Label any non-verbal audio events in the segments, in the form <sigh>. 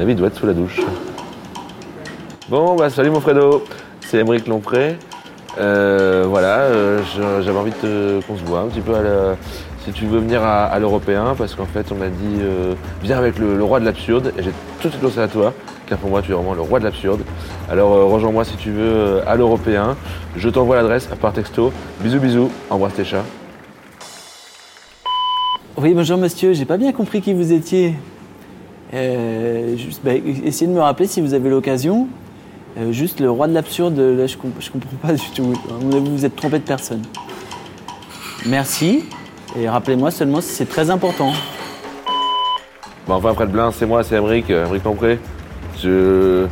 avis, il doit être sous la douche. Bon, bah salut mon Fredo, c'est Émeric Lompré. Euh, voilà, euh, j'avais envie qu'on se voit un petit peu si tu veux venir à, l'européen, parce qu'en fait on m'a dit euh, viens avec le, roi de l'absurde, et j'ai tout de suite pensé à toi, car pour moi tu es vraiment le roi de l'absurde. Alors rejoins-moi si tu veux à l'européen, je t'envoie l'adresse par texto. Bisous bisous, embrasse tes chats. Oui, bonjour monsieur, j'ai pas bien compris qui vous étiez. Euh, juste, bah, essayez de me rappeler si vous avez l'occasion. Euh, juste le roi de l'absurde, là je, comp- comprends pas du tout. Vous vous êtes trompé de personne. Merci. Et rappelez-moi seulement si c'est très important. Bah enfin Fred Blin, c'est moi, c'est Emeric, euh, Emeric Lompré. Je...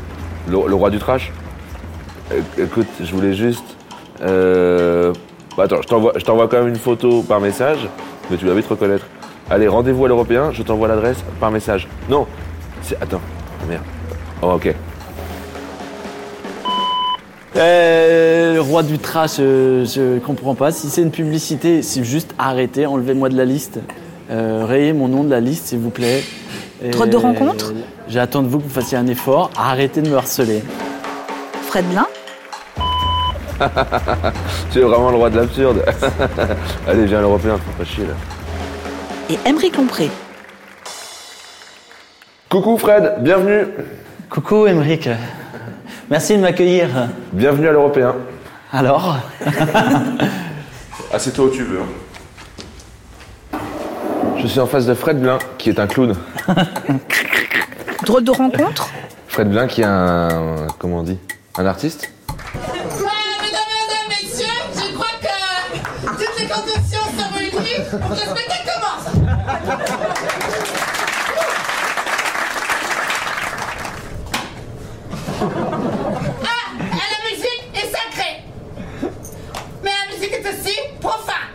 Le, roi du trash. Euh, écoute, je voulais juste... euh, bah, attends, je t'envoie quand même une photo par message, mais tu vas vite reconnaître. Allez, rendez-vous à l'Européen, je t'envoie l'adresse par message. Non, c'est... Attends, Ah, merde. Oh, ok. Euh, le roi du trash, euh, je comprends pas. Si c'est une publicité, c'est juste arrêtez, enlevez-moi de la liste. Euh, rayez mon nom de la liste, s'il vous plaît. Et, de rencontre euh, J'attends de vous que vous fassiez un effort. Arrêtez de me harceler. Fred Blin <laughs> Tu es vraiment le roi de l'absurde. <laughs> Allez, viens à l'Européen, faut pas chier là. Et Émeric Lompré. Coucou Fred, bienvenue. Coucou, Emeric. Merci de m'accueillir. Bienvenue à l'Européen. Alors? <laughs> Assieds-toi où tu veux. Je suis en face de Fred Blin, qui est un clown. <laughs> Drôle de rencontre? Fred Blin, qui est un. Comment on dit? Un artiste? Ouais, mesdames, mesdames, messieurs, je crois que toutes les conditions sont réunies pour le spectacle commence. Ah, et la musique est sacrée. Mais la musique est aussi profane.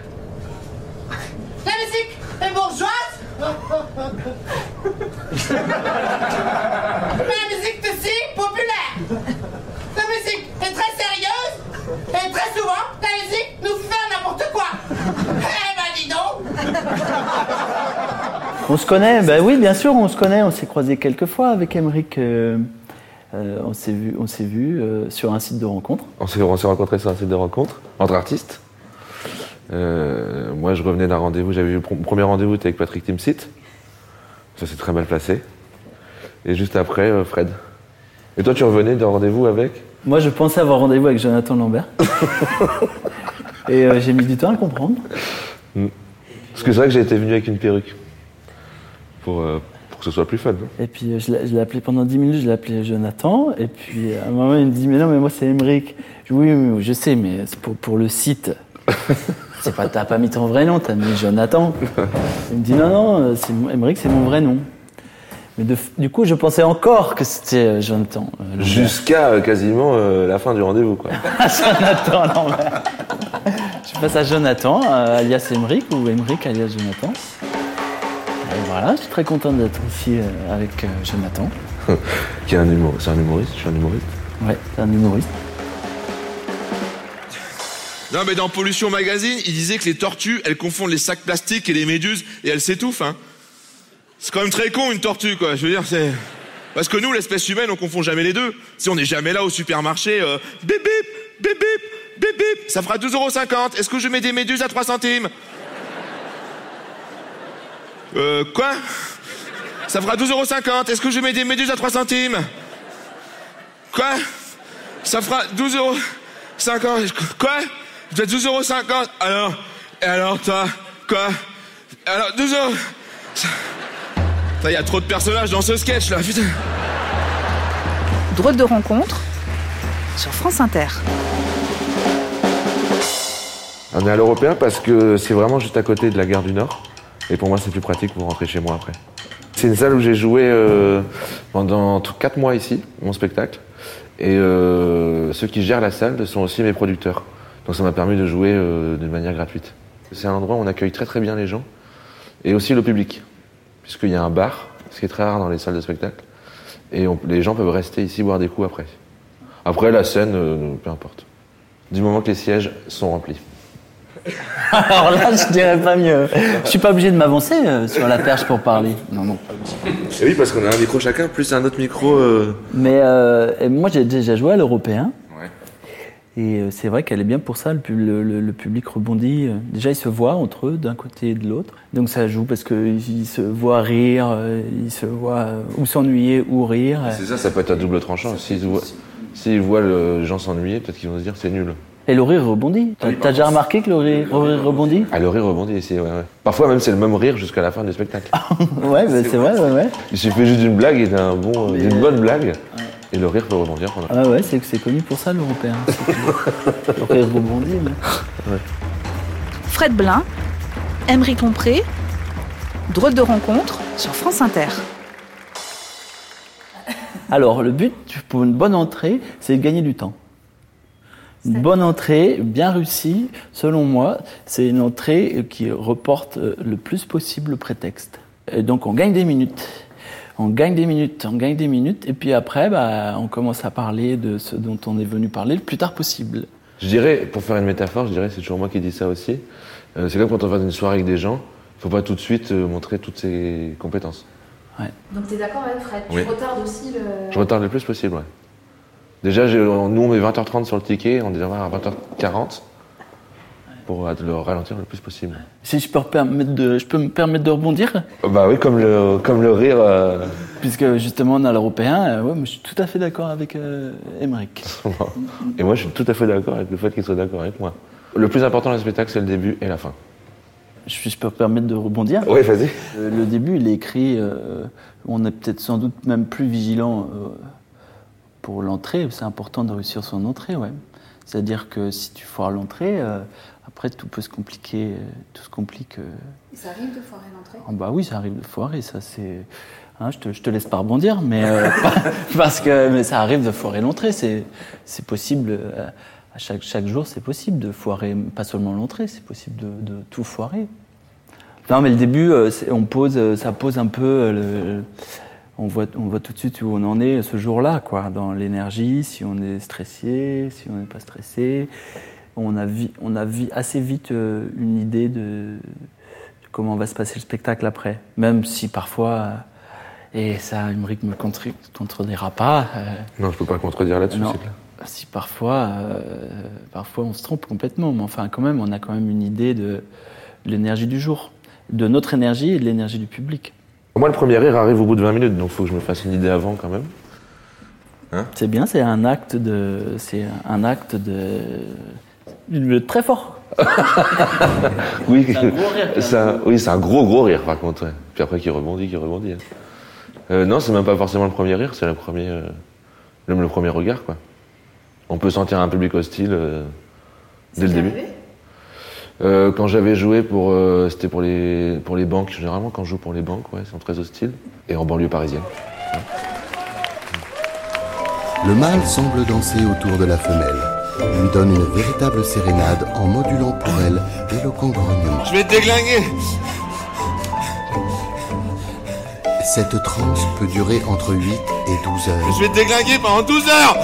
La musique est bourgeoise. Mais <laughs> la musique est aussi populaire. La musique est très sérieuse et très souvent, la musique nous fait n'importe quoi. Eh ben dis donc On se connaît Ben oui, bien sûr, on se connaît. On s'est croisés quelques fois avec Emeric. euh, euh, on s'est vu, on s'est vu euh, sur un site de rencontre. On s'est on s'est rencontrés sur un site de rencontre, entre artistes. Euh, moi, je revenais d'un rendez-vous, j'avais eu le pr- premier rendez-vous c'était avec Patrick Timsit. Ça s'est très mal passé. Et juste après, euh, Fred. Et toi, tu revenais d'un rendez-vous avec? Moi, je pensais avoir rendez-vous avec Jonathan Lambert. <laughs> Et euh, j'ai mis du temps à le comprendre. Parce que c'est vrai que j'ai été venu avec une perruque. Pour, euh, pour que ce soit plus fun. hein. Et puis euh, je l'ai je l'ai appelé pendant 10 minutes, je l'ai appelé Jonathan. Et puis à un moment, il me dit Mais non, mais moi, c'est Emeric. Je dis, Oui, oui, oui, je sais, mais c'est pour, pour le site. <laughs> C'est pas, t'as pas mis ton vrai nom, t'as mis Jonathan. Il me dit Non, non, euh, c'est mon- Emeric, c'est mon vrai nom. Mais de- du coup, je pensais encore que c'était euh, Jonathan. euh. Jusqu'à euh, quasiment euh, la fin du rendez-vous, quoi. <laughs> Jonathan Lambert. Je passe à Jonathan, alias Emeric, ou Emeric, alias Jonathan. Et voilà, je suis très content d'être ici avec Jonathan. <laughs> Qui est un humour, c'est un humoriste, je suis un humoriste. Ouais, c'est un humoriste. Non, mais dans Pollution Magazine, il disait que les tortues, elles confondent les sacs plastiques et les méduses et elles s'étouffent, hein. C'est quand même très con, une tortue, quoi. Je veux dire, c'est. Parce que nous, l'espèce humaine, on confond jamais les deux. Si on n'est jamais là au supermarché, euh, bip bip, bip bip, bip bip, ça fera 12,50€. Est-ce que je mets des méduses à 3 centimes Euh, quoi Ça fera 12,50€. Est-ce que je mets des méduses à 3 centimes Quoi Ça fera 12 euros. 50. Quoi Je dois 12 euros 50. Alors Et alors, toi Quoi? Alors, 12 euros. Il y a trop de personnages dans ce sketch là, putain. Drôle de rencontre sur France Inter. On est à l'Européen parce que c'est vraiment juste à côté de la gare du Nord. Et pour moi, c'est plus pratique pour rentrer chez moi après. C'est une salle où j'ai joué euh, pendant 4 mois ici, mon spectacle. Et euh, ceux qui gèrent la salle sont aussi mes producteurs. Donc ça m'a permis de jouer euh, d'une manière gratuite. C'est un endroit où on accueille très très bien les gens. Et aussi le public. Puisqu'il y a un bar, ce qui est très rare dans les salles de spectacle. Et on- les gens peuvent rester ici boire des coups après. Après, la scène, euh, peu importe. Du moment que les sièges sont remplis. <laughs> Alors là, je dirais pas mieux. Je suis pas obligé de m'avancer euh, sur la perche pour parler. Non, non. Et oui, parce qu'on a un micro chacun, plus un autre micro. euh, Mais euh, moi, j'ai déjà joué à l'européen. Et euh, c'est vrai qu'elle est bien pour ça, le, pub- le- le- le public rebondit. euh, Déjà, ils se voient entre eux, d'un côté et de l'autre. Donc ça joue parce qu'ils se voient rire, euh, ils se voient ou s'ennuyer ou rire. C'est ça, ça peut être à double tranchant. S'ils voient, s'ils voient le- les gens s'ennuyer, peut-être qu'ils vont se dire c'est nul. Et le rire rebondit. T'as t'as déjà remarqué que le rire, le rire rebondit? Ah, le rire rebondit ici, ouais, ouais. Parfois même c'est le même rire jusqu'à la fin du spectacle. <laughs> Ouais, bah, c'est vrai, ouais, ouais. Il suffit juste d'une blague et d'un bon, d'une bonne blague, et le rire peut rebondir pendant. Ah ouais, c'est c'est connu pour ça, l'européen. <laughs> le rire rebondit. mais- Fred Blin, Emery Compré, drôle de rencontre sur France Inter. Alors, le but pour une bonne entrée, c'est de gagner du temps. Une bonne entrée, bien réussie, selon moi, c'est une entrée qui reporte euh, le plus possible le prétexte. Et donc, on gagne des minutes. On gagne des minutes, on gagne des minutes, et puis après, bah, on commence à parler de ce dont on est venu parler le plus tard possible. Je dirais, pour faire une métaphore, je dirais, c'est toujours moi qui dis ça aussi. euh, c'est comme quand on va dans une soirée avec des gens, faut pas tout de suite euh, montrer toutes ses compétences. Donc tu es d'accord avec Fred Oui. Tu retardes aussi le. Je retarde le plus possible, ouais. Déjà, nous on met 20h30 sur le ticket, on dit à 20h40 pour euh, le ralentir le plus possible. Si je peux, me permettre de, je peux me permettre de rebondir, Bah oui, comme le, comme le rire. euh, puisque justement on a l'européen, euh, ouais, moi, je suis tout à fait d'accord avec Émeric. <laughs> Et moi, je suis tout à fait d'accord avec le fait qu'il soit d'accord avec moi. Le plus important dans le spectacle, c'est le début et la fin. Je, je peux me permettre de rebondir? Oui, vas-y. Euh, Le début, il est écrit, euh, on est peut-être sans doute même plus vigilant pour l'entrée. C'est important de réussir son entrée, ouais. C'est-à-dire que si tu foires l'entrée, euh, après tout peut se compliquer, euh, tout se complique. euh. Ça arrive de foirer l'entrée? Ah bah oui, ça arrive de foirer, ça c'est. hein, je, te, je te laisse pas rebondir, mais euh, <laughs> parce que mais ça arrive de foirer l'entrée. C'est c'est possible à chaque chaque jour, c'est possible de foirer pas seulement l'entrée, c'est possible de, de tout foirer. Non, mais le début, on pose, ça pose un peu. le- on voit, on voit tout de suite où on en est ce jour-là, quoi, dans l'énergie, si on est stressé, si on n'est pas stressé. On a, vi- on a vi- assez vite euh, une idée de, de comment va se passer le spectacle après. Même si parfois, euh, et ça, Emmerich me contre- contredira pas, euh, Non, je peux pas contredire là-dessus, non. c'est clair. si parfois, parfois on se trompe complètement, mais enfin quand même, on a quand même une idée de, de l'énergie du jour, de notre énergie et de l'énergie du public. Moi, le premier rire arrive au bout de 20 minutes, donc il faut que je me fasse une idée avant quand même. C'est bien, c'est un acte de, c'est un acte de très fort. <laughs> Oui, C'est un gros rire, quand c'est un- oui, c'est un gros gros rire par contre. ouais. Puis après, qui rebondit, qui rebondit. hein. Euh, non, c'est même pas forcément le premier rire, c'est le premier, euh, le, le premier regard, quoi. On peut sentir un public hostile euh, dès le début. Euh, quand j'avais joué pour, euh, c'était pour les pour les banques. Généralement, quand je joue pour les banques, ouais, ils sont très hostiles. Et en banlieue parisienne. Le mâle semble danser autour de la femelle. Lui donne une véritable sérénade en modulant pour elle d'éloquents grognements. Je vais te déglinguer Cette transe peut durer entre 8 et 12 heures. Je vais te déglinguer pendant 12 heures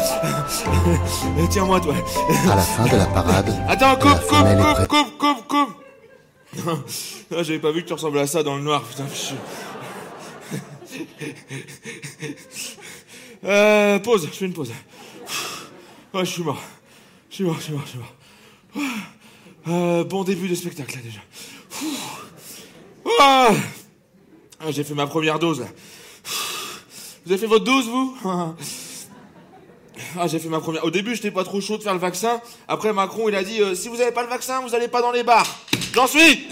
Tiens-moi, toi À la fin de la parade, Attends, coupe, coupe, coupe, coupe, coupe, coupe J'avais pas vu que tu ressemblais à ça dans le noir, putain. je- Euh, pause, je fais une pause. Ouais, je suis mort. Je suis mort, je suis mort, je suis mort. Euh, bon début de spectacle, là, déjà. Ah, Ah, J'ai fait ma première dose, là. Vous avez fait votre dose, vous? Ah, j'ai fait ma première. Au début, j'étais pas trop chaud de faire le vaccin. Après, Macron, il a dit euh, si vous avez pas le vaccin, vous allez pas dans les bars. J'en suis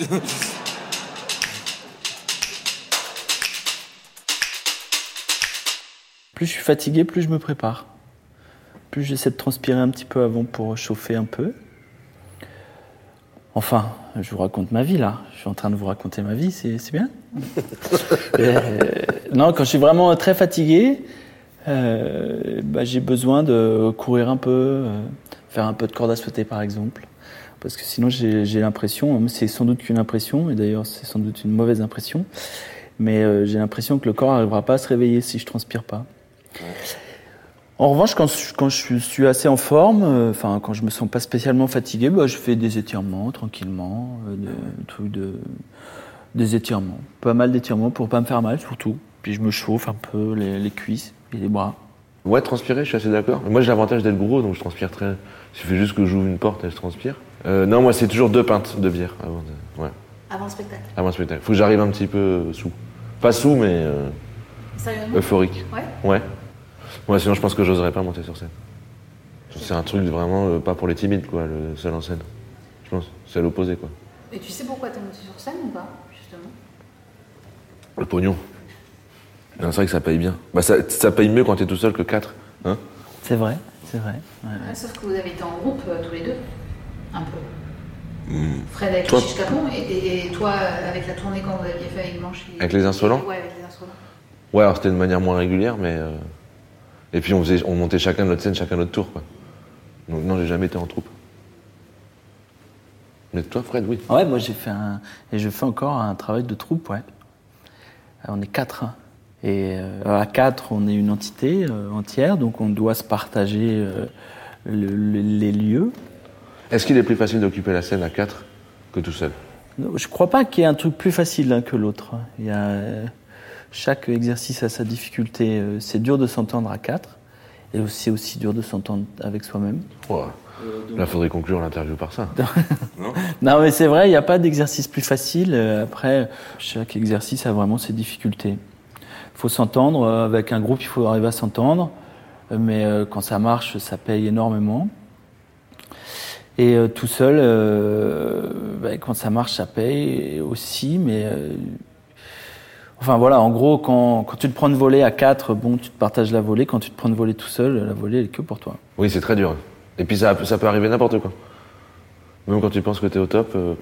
Plus je suis fatigué, plus je me prépare. Plus j'essaie de transpirer un petit peu avant pour chauffer un peu. Enfin, je vous raconte ma vie là. Je suis en train de vous raconter ma vie, c'est bien. <laughs> Euh, non, quand je suis vraiment très fatigué, euh, bah, j'ai besoin de courir un peu, euh, faire un peu de corde à sauter par exemple. Parce que sinon j'ai l'impression, c'est sans doute qu'une impression, et d'ailleurs c'est sans doute une mauvaise impression, mais j'ai l'impression que le corps n'arrivera pas à se réveiller si je transpire pas. En revanche, quand, je- quand je suis assez en forme, euh, enfin quand je me sens pas spécialement fatigué, bah, je fais des étirements tranquillement, euh, des trucs de, des étirements, pas mal d'étirements pour pas me faire mal surtout. Puis je me chauffe un peu les, les cuisses et les bras. Ouais, transpirer, je suis assez d'accord. Moi, j'ai l'avantage d'être gros, donc je transpire très. Il suffit juste que j'ouvre une porte et je transpire. Euh, non, moi, c'est toujours deux pintes de bière avant, de... ouais, Avant le spectacle. avant le spectacle. Faut que j'arrive un petit peu sous. Pas sous, mais euh, Sérieusement? euphorique. Ouais? Ouais. Ouais, sinon, je pense que j'oserais pas monter sur scène. C'est un truc vraiment euh, pas pour les timides, quoi, le seul en scène. Je pense. C'est à l'opposé, quoi. Et tu sais pourquoi t'es monté sur scène ou pas, justement? Le pognon. Non, c'est vrai que ça paye bien. Bah, ça, ça paye mieux quand t'es tout seul que quatre. Hein? C'est vrai, c'est vrai. ouais. Ouais, Sauf que vous avez été en groupe euh, tous les deux. Un peu. Fred avec Toi- le Chiche Capon et, et- et toi euh, avec la tournée quand vous aviez fait avec Blanche. et- Avec les Insolents? Ouais, avec les insolents. Ouais, alors c'était de manière moins régulière, mais. euh, Et puis on, faisait, on montait chacun notre scène, chacun notre tour, quoi. Donc non, j'ai jamais été en troupe. Mais toi, Fred, oui. Ouais, moi j'ai fait un. Et je fais encore un travail de troupe, ouais. Euh, On est quatre. hein. Et euh, à quatre, on est une entité euh, entière, donc on doit se partager euh, le- le- les lieux. Est-ce qu'il est plus facile d'occuper la scène à quatre que tout seul? Non, Je crois pas qu'il y ait un truc plus facile l'un que l'autre. Il y a, chaque exercice a sa difficulté. Euh, C'est dur de s'entendre à quatre, et c'est aussi dur de s'entendre avec soi-même. Ouais. Là, faudrait conclure l'interview par ça. <laughs> Non, mais c'est vrai, il n'y a pas d'exercice plus facile. Euh, Après, chaque exercice a vraiment ses difficultés. Il faut s'entendre. euh, Avec un groupe, il faut arriver à s'entendre. Euh, Mais euh, quand ça marche, ça paye énormément. Et euh, tout seul, euh, bah, quand ça marche, ça paye aussi. Mais euh, enfin voilà, en gros, quand, quand tu te prends une volée à quatre, bon, tu te partages la volée. Quand tu te prends une volée tout seul, la volée elle est que pour toi. Oui, c'est très dur. Et puis ça, ça peut arriver n'importe quoi. Même quand tu penses que t'es au top. euh,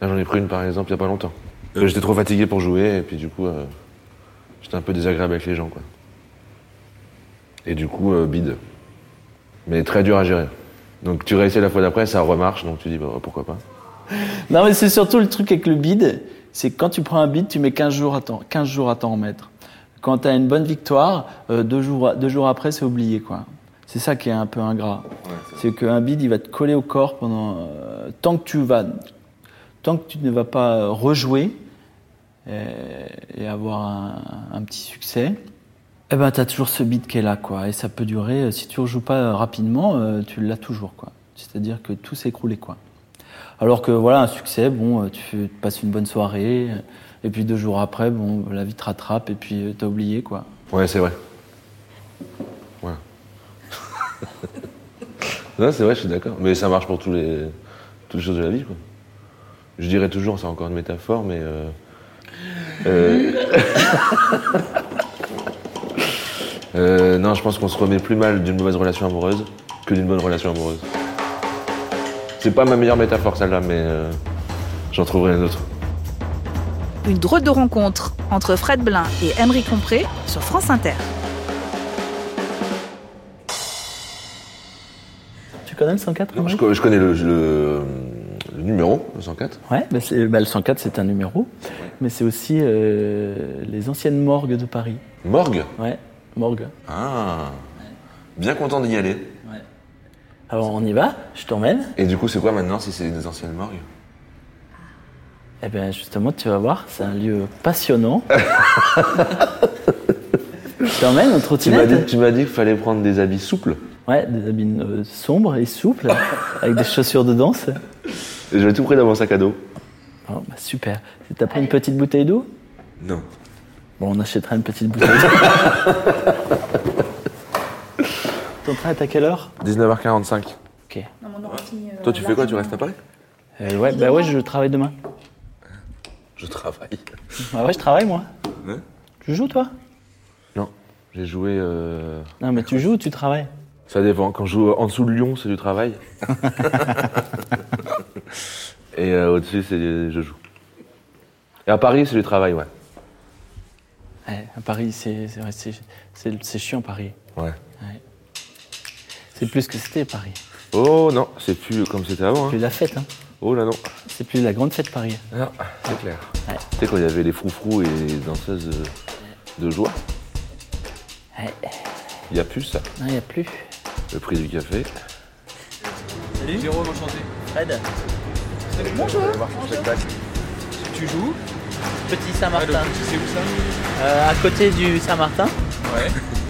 Là, j'en ai pris une par exemple il y a pas longtemps. Euh, J'étais trop fatigué pour jouer, et puis du coup, euh, j'étais un peu désagréable avec les gens, quoi. Et du coup, bide. Mais très dur à gérer. Donc tu réussis la fois d'après, ça remarche, donc tu dis bah, pourquoi pas. Non, mais c'est surtout le truc avec le bide, c'est que quand tu prends un bide, tu mets 15 jours à t'en, 15 jours à t'en remettre. Quand tu as une bonne victoire, euh, deux, jours, deux jours après, c'est oublié. quoi. C'est ça qui est un peu ingrat. c'est qu'un bide, il va te coller au corps pendant. euh, tant, que tu vas, tant que tu ne vas pas euh, rejouer et, et avoir un, un petit succès, eh ben, tu as toujours ce bide qui est là. quoi. Et ça peut durer, euh, si tu ne rejoues pas euh, rapidement, euh, tu l'as toujours. quoi. C'est-à-dire que tout s'est écroulé. quoi. Alors que voilà, un succès, bon, euh, tu passes une bonne soirée, et puis deux jours après, bon, la vie te rattrape, et puis euh, t'as oublié, quoi. Ouais, c'est vrai. Voilà. <laughs> non, c'est vrai, je suis d'accord. Mais ça marche pour tous les, toutes les choses de la vie, quoi. Je dirais toujours, c'est encore une métaphore, mais. euh, euh, <laughs> euh, non, je pense qu'on se remet plus mal d'une mauvaise relation amoureuse que d'une bonne relation amoureuse. C'est pas ma meilleure métaphore, celle-là, mais euh, j'en trouverai une autre. Une drôle de rencontre entre Fred Blin et Emery Compré sur France Inter. Tu connais le 104 Non, je, je connais le, le- le numéro, le 104. Ouais, bah, c'est- bah, le 104, c'est un numéro, mais c'est aussi euh, les anciennes morgues de Paris. Morgue? Ouais, morgue. Ah Bien content d'y aller. Alors on y va, je t'emmène. Et du coup, c'est quoi maintenant si c'est des anciennes morgues Eh bien, justement, tu vas voir, c'est un lieu passionnant. <laughs> je t'emmène en trottinette. tu m'as dit qu'il fallait prendre des habits souples. Ouais, des habits euh, sombres et souples, <laughs> avec des chaussures de danse. Et je vais tout pris dans mon sac à dos. Oh, bah, super. T'as pris une petite bouteille d'eau? Non. Bon, on achètera une petite bouteille d'eau. <laughs> Ton train est à quelle heure? 19h45. Ok. Non, mon ordi, euh, Toi, tu fais quoi? Tu restes à Paris? Euh, ouais, bah ouais, je travaille demain. Je travaille. Ah ouais, je travaille moi. Ouais. Tu joues toi? Non. J'ai joué. euh, Non, mais tu joues ou tu travailles? Ça dépend. Quand je joue en dessous de Lyon, c'est du travail. <laughs> Et euh, au-dessus, c'est je joue. Et à Paris, c'est du travail, ouais. Ouais, à Paris, c'est c'est vrai, c'est- c'est c'est chiant Paris. Ouais. C'est plus que c'était Paris. Oh non, c'est plus comme c'était avant. Plus Hein. la fête, hein. Oh là non. C'est plus la grande fête Paris. Non, c'est clair. Ouais. Tu sais, quand il y avait les froufrous et les danseuses euh, de joie. Ouais. Il y a plus ça. Non, il n'y a plus. Le prix du café. Salut. Jérôme, enchanté. Fred. Bonjour. Tu joues Petit Ah, Saint-Martin. c'est où ça? Euh, à côté du Saint-Martin. Ouais. <laughs>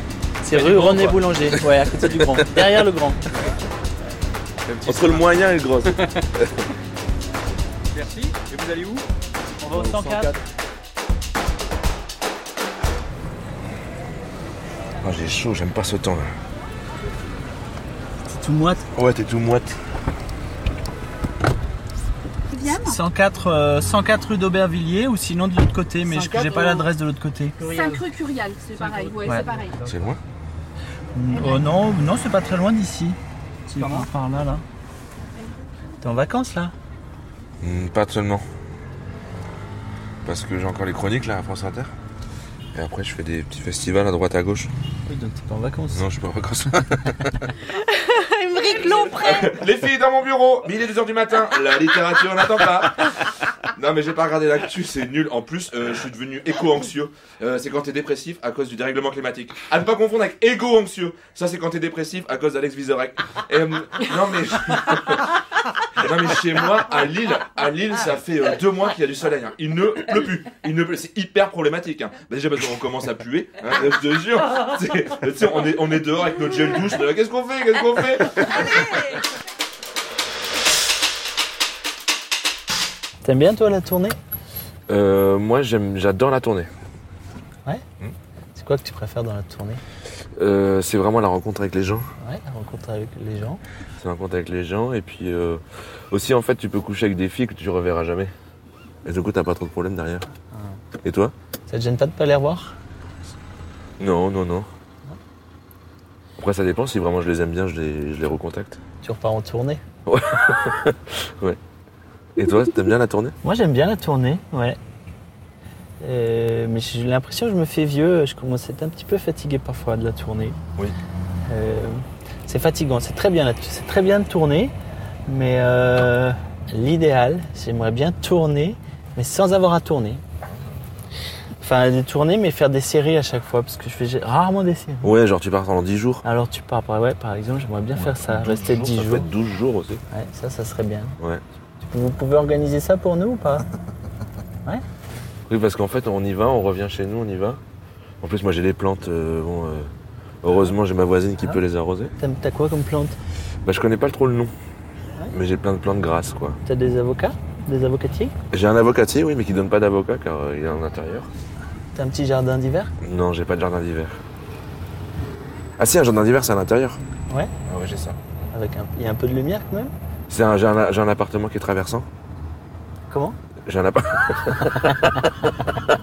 C'est rue René quoi. Boulanger. Ouais, à côté du Grand. <laughs> Derrière le Grand. Entre le moyen et le gros. <laughs> Merci. Et vous allez où? On va au 104. Ah, j'ai chaud, j'aime pas ce temps là. C'est tout moite? Ouais, t'es tout moite. 104, euh, 104 rue d'Aubervilliers ou sinon de l'autre côté, mais je 104 j'ai pas ou- l'adresse de l'autre côté. 5 rue Curial, c'est pareil. Ouais, Ouais. c'est pareil. C'est loin? Oh non, non, c'est pas très loin d'ici. C'est Par là par, là, là. T'es en vacances là Hmm, Pas seulement. Parce que j'ai encore les chroniques là à France Inter. Et après, je fais des petits festivals à droite à gauche. Oui, donc t'es pas en vacances. Non, je suis pas en vacances. <laughs> Émeric Lompré. Les filles dans mon bureau, midi 2h du matin, la littérature n'attend pas. Non mais j'ai pas regardé l'actu, c'est nul. En plus, euh, je suis devenu éco-anxieux. Euh, c'est quand t'es dépressif à cause du dérèglement climatique. À ne pas confondre avec égo-anxieux. Ça c'est quand t'es dépressif à cause d'Alex Vizorek. Euh, non mais... <laughs> non mais chez moi, à Lille, à Lille, ça fait deux mois qu'il y a du soleil. hein. Il ne pleut plus. Il ne pleut. C'est hyper problématique. hein. Bah, déjà parce qu'on commence à puer. hein, je te jure. On est, on est dehors avec notre gel douche. là, Qu'est-ce qu'on fait? Qu'est-ce qu'on fait? T'aimes bien toi la tournée Euh, moi, j'aime, j'adore la tournée. C'est quoi que tu préfères dans la tournée Euh, c'est vraiment la rencontre avec les gens. Ouais, la rencontre avec les gens. C'est la rencontre avec les gens. Et puis euh, aussi, en fait, tu peux coucher avec des filles que tu reverras jamais. Et du coup, t'as pas trop de problèmes derrière. Et toi Ça te gêne pas de pas les revoir Non, non, non. Après, ça dépend. Si vraiment je les aime bien, je les, je les recontacte. Tu repars en tournée <laughs> Et toi, t'aimes bien la tournée? Moi j'aime bien la tournée, ouais. Euh, mais j'ai l'impression que je me fais vieux, je commence à être un petit peu fatigué parfois de la tournée. Oui. Euh, c'est fatigant, c'est très bien, c'est très bien de tourner, mais euh, l'idéal, j'aimerais bien tourner, mais sans avoir à tourner. Enfin, de tourner, mais faire des séries à chaque fois, parce que je fais rarement des séries. Ouais, genre tu pars pendant 10 jours. Alors tu pars, par, ouais, par exemple, j'aimerais bien faire ça, 12 rester 10 ça jours. fait 12 jours aussi. Ouais, ça, ça serait bien. Ouais. Vous pouvez organiser ça pour nous ou pas <laughs> Oui, parce qu'en fait, on y va, on revient chez nous, on y va. En plus, moi, j'ai des plantes. euh, bon, euh, heureusement, j'ai ma voisine qui Ah. peut les arroser. T'as t'as quoi comme plante? Bah, je connais pas trop le nom. Mais j'ai plein de plantes grasses, quoi. T'as des avocats? Des avocatiers? J'ai un avocatier, oui, mais qui donne pas d'avocat car euh, il est en intérieur. T'as un petit jardin d'hiver? Non, j'ai pas de jardin d'hiver. Ah si, un jardin d'hiver, c'est à l'intérieur. Ouais. Ah ouais, j'ai ça. Avec un... Il y a un peu de lumière quand même? C'est un, j'ai, un, j'ai un appartement qui est traversant. Comment? J'ai un, appa- <laughs>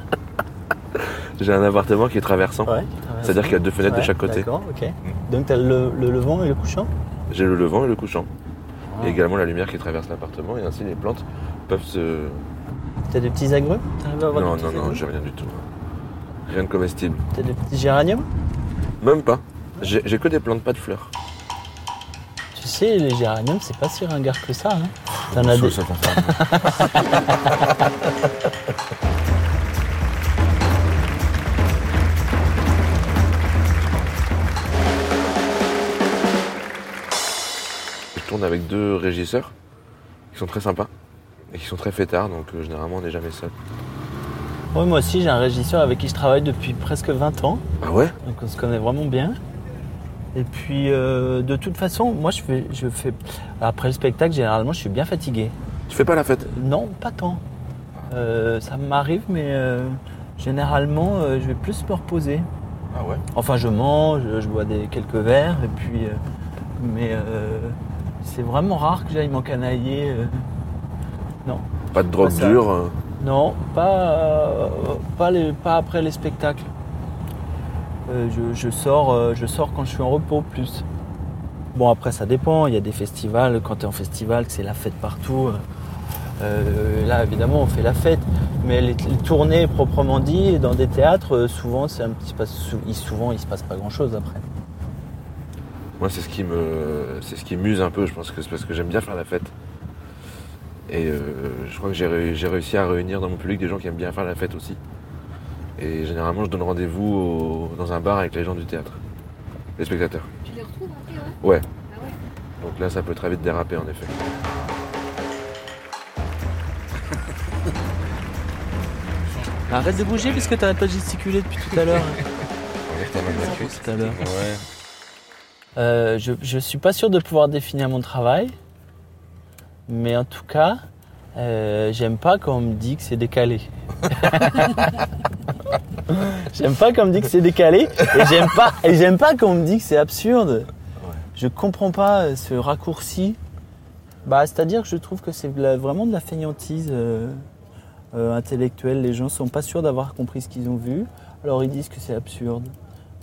j'ai un appartement qui est traversant. Ouais. C'est-à-dire qu'il y a deux fenêtres de chaque côté. D'accord, ok. Donc t'as le, le levant et le couchant? J'ai le levant et le couchant. Ah. Et également la lumière qui traverse l'appartement et ainsi les plantes peuvent se... T'as des petits agrumes? À avoir Non, des non, non, agrumes j'ai rien du tout. Rien de comestible. T'as des petits géraniums? Même pas. J'ai, j'ai que des plantes, pas de fleurs. Tu sais, les géraniums, c'est pas si ringard que ça. Hein. T'en as des... ça. Je tourne avec deux régisseurs qui sont très sympas et qui sont très fêtards, donc euh, généralement on n'est jamais seul. Ouais, moi aussi, j'ai un régisseur avec qui je travaille depuis presque 20 ans. Ah ouais? Donc on se connaît vraiment bien. Et puis, euh, de toute façon, moi, je fais, je fais... Après le spectacle, généralement, je suis bien fatigué. Tu fais pas la fête? Non, pas tant. Euh, ça m'arrive, mais euh, généralement, je vais plus me reposer. Ah ouais? Enfin, je mange, je bois des, quelques verres, et puis. mais c'est vraiment rare que j'aille m'encanailler. non. Pas de drogue Pas dure euh. Non, pas, pas, les- pas après les spectacles. Euh, je, je sors, euh, je sors quand je suis en repos plus. Bon, après, ça dépend. Il y a des festivals. Quand tu es en festival, c'est la fête partout. euh, là, évidemment, on fait la fête. Mais les, tournées proprement dit, dans des théâtres, souvent, c'est un petit, pas- sou- il- souvent, il se passe pas grand-chose après. Moi, c'est ce qui me, c'est ce qui m'use un peu. Je pense que c'est parce que j'aime bien faire la fête. Et je crois que j'ai réussi à réunir dans mon public des gens qui aiment bien faire la fête aussi. Et généralement, je donne rendez-vous au- dans un bar avec les gens du théâtre. les spectateurs. Tu les retrouves après, ouais Ouais. Ah ouais Donc là, ça peut très vite déraper en effet. <laughs> Arrête de bouger parce que t'arrêtes pas de gesticuler depuis tout à l'heure. <laughs> tout à l'heure. Ouais. Euh, je, je suis pas sûr de pouvoir définir mon travail, mais en tout cas, euh, j'aime pas quand on me dit que c'est décalé. <laughs> j'aime pas quand on me dit que c'est décalé, et j'aime pas, et j'aime pas quand on me dit que c'est absurde. Je comprends pas ce raccourci. Bah, c'est-à-dire que je trouve que c'est vraiment de la fainéantise euh, euh, intellectuelle. Les gens sont pas sûrs d'avoir compris ce qu'ils ont vu, alors ils disent que c'est absurde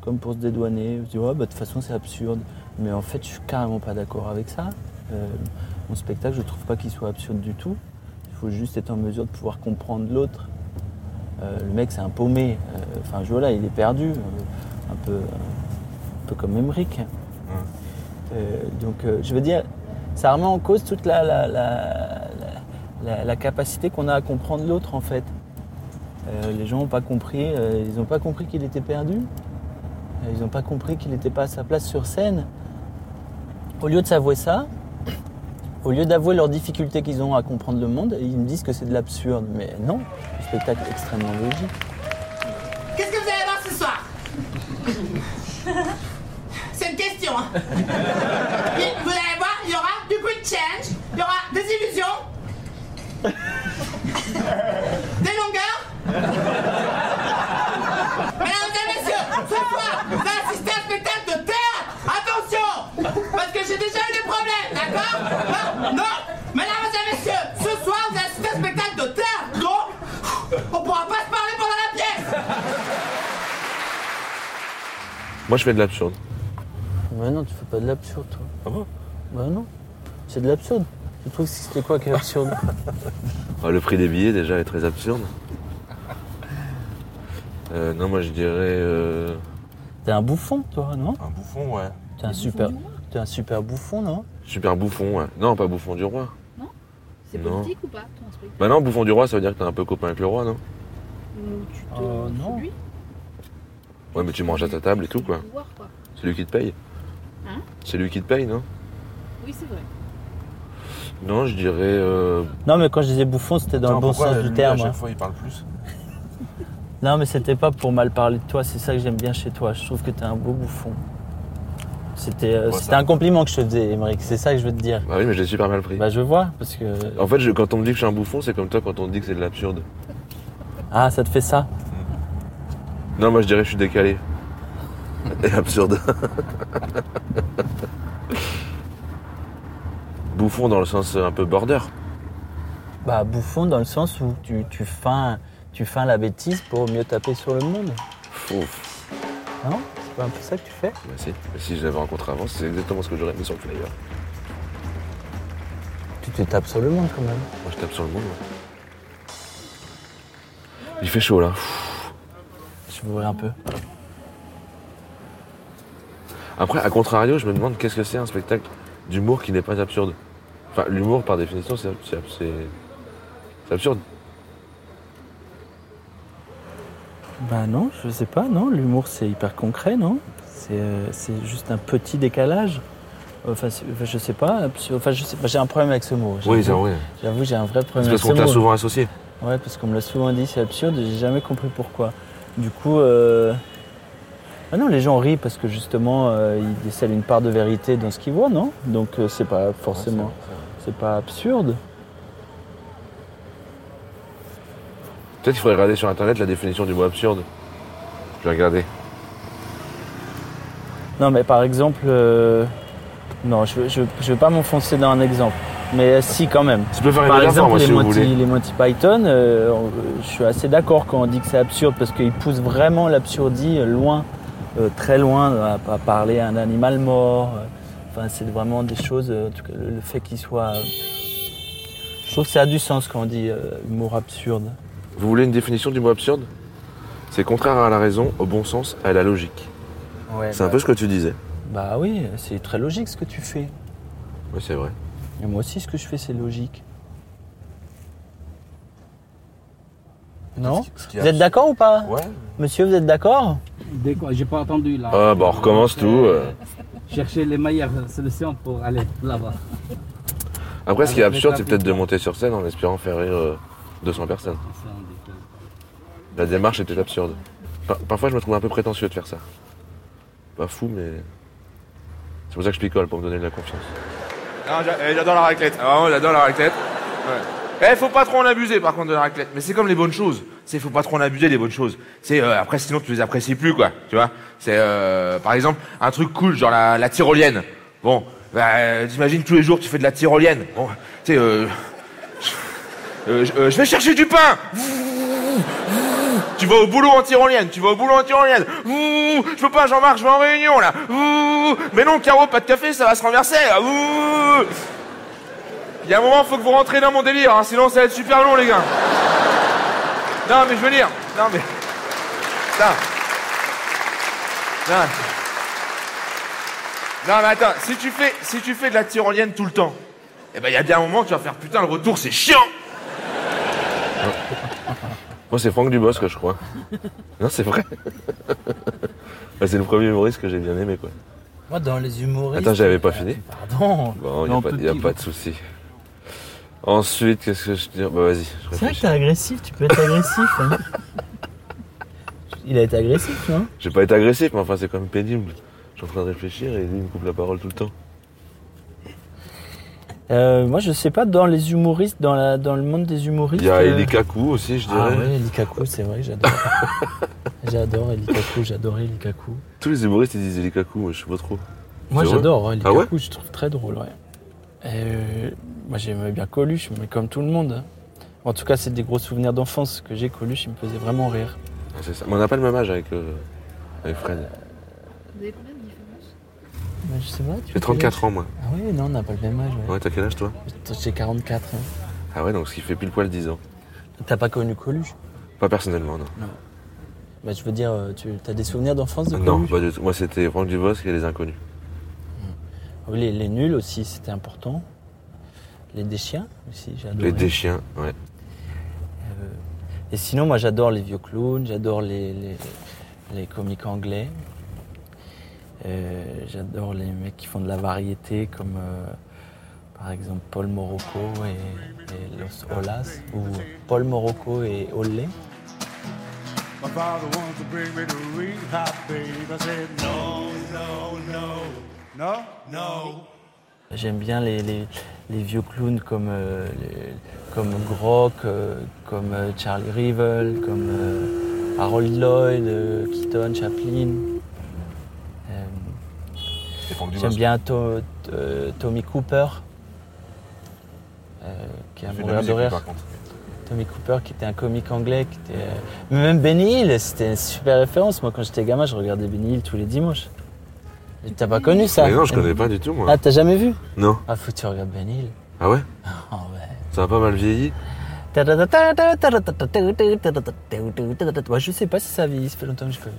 comme pour se dédouaner. Je dis, ouais, bah, de toute façon, c'est absurde. Mais en fait, je suis carrément pas d'accord avec ça. Euh, mon spectacle, je trouve pas qu'il soit absurde du tout. Il faut juste être en mesure de pouvoir comprendre l'autre. Euh, le mec, c'est un paumé. Euh, Enfin, là, il est perdu. euh, un, peu, un peu comme Emmerich. Donc, je veux dire, ça remet en cause toute la, la, la, la- la- la capacité qu'on a à comprendre l'autre, en fait. Euh, les gens n'ont pas compris, euh, ils n'ont pas compris qu'il était perdu. Euh, Ils n'ont pas compris qu'il n'était pas à sa place sur scène. Au lieu de s'avouer ça, au lieu d'avouer leurs difficultés qu'ils ont à comprendre le monde, ils me disent que c'est de l'absurde. Mais non, le spectacle est extrêmement logique. Qu'est-ce que vous allez voir ce soir? C'est une question. Hein. Vous allez voir, il y aura du quick change, il y aura des illusions, des longueurs. Mesdames et messieurs, ce soir, vous allez assister à un spectacle de théâtre. Attention, parce que j'ai déjà eu des d'accord Non, non. Mesdames et messieurs, ce soir, vous à un spectacle de théâtre. Donc, on pourra pas se parler pendant la pièce. Moi, je fais de l'absurde. Mais non, tu fais pas de l'absurde, toi. Ah bon? Bah non, c'est de l'absurde. Tu trouves que c'était quoi qui est absurde? <laughs> Ah, Le prix des billets, déjà, est très absurde. Euh, non, moi, je dirais... euh, T'es un bouffon, toi, non? Un bouffon, ouais. T'es un super, t'es un super bouffon, non? Super bouffon, ouais. Non, pas bouffon du roi. C'est Non. politique ou pas ton spectacle Bah non, bouffon du roi, ça veut dire que t'es un peu copain avec le roi, non Ou tu te Euh, non. séduis Ouais, mais tu manges à ta table et tout, quoi. Pouvoir, quoi. C'est lui qui te paye. Hein C'est lui qui te paye, non Oui, c'est vrai. Non, je dirais... euh, Non, mais quand je disais bouffon, c'était dans le bon sens du terme. hein. fois, il parle plus Non, mais c'était pas pour mal parler de toi, c'est ça que j'aime bien chez toi. Je trouve que t'es un beau bouffon. C'était euh, ça- un compliment que je te faisais, Émeric, c'est ça que je veux te dire. Bah oui, mais je l'ai super mal pris. Bah, je vois, parce que. En fait, je- quand on me dit que je suis un bouffon, c'est comme toi quand on te dit que c'est de l'absurde. Ah, ça te fait ça Non, moi, je dirais que je suis décalé. <laughs> Et absurde. <laughs> bouffon dans le sens un peu border. Bah, bouffon dans le sens où tu, tu, feins, tu feins la bêtise pour mieux taper sur le monde. Fou. Non? C'est pas un peu ça que tu fais Bah si, si je l'avais rencontré avant, c'est exactement ce que j'aurais mis sur le flyer. Tu te tapes sur le monde quand même. Moi, je tape sur le monde. ouais. Il fait chaud, là. Je vais ouvrir un peu. Après, à contrario, je me demande qu'est-ce que c'est un spectacle d'humour qui n'est pas absurde. Enfin, l'humour, par définition, c'est c'est- c'est- c'est absurde. Bah non, je sais pas, non. L'humour c'est hyper concret, non? C'est euh, c'est juste un petit décalage. Enfin, je sais pas. Enfin, je sais pas. J'ai un problème avec ce mot. Oui, c'est J'avoue. vrai. J'avoue, j'ai un vrai C'est problème avec parce ce qu'on t'a mot. souvent associé. Ouais, parce qu'on me l'a souvent dit, c'est absurde. et J'ai jamais compris pourquoi. Du coup, euh... ah non, les gens rient parce que justement, euh, ils décèlent une part de vérité dans ce qu'ils voient, non? Donc c'est pas forcément, c'est pas absurde. Peut-être qu'il faudrait regarder sur internet la définition du mot absurde. Je vais regarder. Non, mais par exemple, euh, non, je je veux pas m'enfoncer dans un exemple, mais si quand même. Tu peux faire Par exemple, moi, les, si Monty, les Monty Python, euh, je suis assez d'accord quand on dit que c'est absurde parce qu'ils poussent vraiment l'absurdie loin, euh, très loin, à, à parler à un animal mort. Enfin, c'est vraiment des choses, en tout cas, le, le fait qu'il soit. je trouve que ça a du sens quand on dit euh, humour absurde. Vous voulez une définition du mot absurde? C'est contraire à la raison, au bon sens, à la logique. Ouais, C'est un peu ce que tu disais. Bah oui, c'est très logique ce que tu fais. Oui, c'est vrai. Et moi aussi, ce que je fais, c'est logique. Non? Vous êtes d'accord ou pas? Ouais. Monsieur, vous êtes d'accord? Dès quoi J'ai pas entendu là. Ah, bah on recommence tout. euh. Chercher les meilleures solutions pour aller là-bas. Après, ce qui est absurde, c'est peut-être de monter sur scène en espérant faire rire euh, 200 personnes. La démarche peut-être absurde. Par- parfois, je me trouve un peu prétentieux de faire ça. Pas fou, mais. C'est pour ça que je picole, pour me donner de la confiance. J'a- eh, j'adore la raclette. Ah, Vraiment, j'adore la raclette. Ouais. Eh, faut pas trop en abuser par contre de la raclette. Mais c'est comme les bonnes choses. C'est faut pas trop en abuser des bonnes choses. C'est euh, après sinon tu les apprécies plus quoi. Tu vois? C'est euh, par exemple un truc cool genre la, la tyrolienne. Bon, bah, euh, t'imagines tous les jours tu fais de la tyrolienne. Bon, tu sais, euh, je- euh, euh, vais chercher du pain. Tu vas au boulot en tyrolienne, tu vas au boulot en tyrolienne. Ouh, je peux pas, Jean-Marc, je vais en réunion là. Ouh, mais non, Caro, pas de café, ça va se renverser. Il y a un moment, faut que vous rentrez dans mon délire, hein, sinon ça va être super long, les gars. Non, mais je veux dire, non mais. Non. Non, mais attends, si tu fais, si tu fais de la tyrolienne tout le temps, eh ben il y a bien un moment, tu vas faire putain le retour, c'est chiant. Moi, c'est Franck Dubosc, je crois. non, c'est vrai. <laughs> Bah, c'est le premier humoriste que j'ai bien aimé, quoi. Moi, dans les humoristes. Attends, j'avais pas fini. Pardon. Bon, il n'y a, pas- y a petit- pas de souci. Ensuite, qu'est-ce que je dis? Bah, vas-y, C'est vrai que t'es agressif, tu peux être agressif. hein. Il a été agressif, non Je vais pas être agressif, mais enfin, c'est quand même pénible. Je suis en train de réfléchir et lui, il me coupe la parole tout le temps. Euh, Moi, je sais pas, dans les humoristes, dans, la, dans le monde des humoristes. Il y a euh, Eli Kaku aussi, je dirais. Ah ouais, Elikaku, c'est vrai, j'adore. <laughs> j'adore Elikaku, j'adore Elikaku. Tous les humoristes, ils disent Eli Kaku, moi, je sais pas trop. Moi, j'adore hein, Ah Elikaku, ouais je trouve très drôle, ouais. Euh, moi, j'aimais bien Coluche, mais comme tout le monde. hein. En tout cas, c'est des gros souvenirs d'enfance que j'ai. Coluche, il me faisait vraiment rire. Ah, c'est ça. Mais on n'a pas le même âge avec, euh, avec Fred avez combien de différence Mais je sais pas, J'ai 34 ans, moi. Ah oui, non, on n'a pas le même âge, ouais. Ouais, t'as quel âge, toi J'ai 44. hein. Ah ouais, donc ce qui fait pile poil 10 ans. T'as pas connu Coluche Pas personnellement, non. bah, Je veux dire, euh, tu as des souvenirs d'enfance de Non, Coluche pas du tout. Moi, c'était Franck Dubosc et les inconnus. Oui, les, les nuls aussi, c'était important. Les déchiens aussi, j'ai adoré. Les déchiens, ouais. Et sinon, moi, j'adore les vieux clowns, j'adore les, les, les comiques anglais. J'adore les mecs qui font de la variété, comme euh, par exemple Paul Morocco et, et Los Olas, ou Paul Morocco et Olé. My father wants to bring me to rehab, babe. I said, no, no, no. No? No. J'aime bien les, les- les vieux clowns comme, euh, les- comme Grock, euh, comme euh, Charlie Rivel, comme Harold Lloyd, Keaton, Chaplin. J'aime bien To- euh, Tommy Cooper, euh, qui a mourir de musique, rire. Tommy Cooper, qui était un comique anglais, qui était. euh, mais Même Benny Hill, c'était une super référence. Moi, quand j'étais gamin, je regardais Benny Hill tous les dimanches. Et T'as pas connu ça? Mais non, je connais pas du tout, moi. Ah, t'as jamais vu? Non. Ah, faut que tu regardes Benny Hill. Ah ouais? <laughs> Ah ouais. Ça a pas mal vieilli? Ouais, je sais pas si ça a vieilli, ça fait longtemps que j'ai pas vu.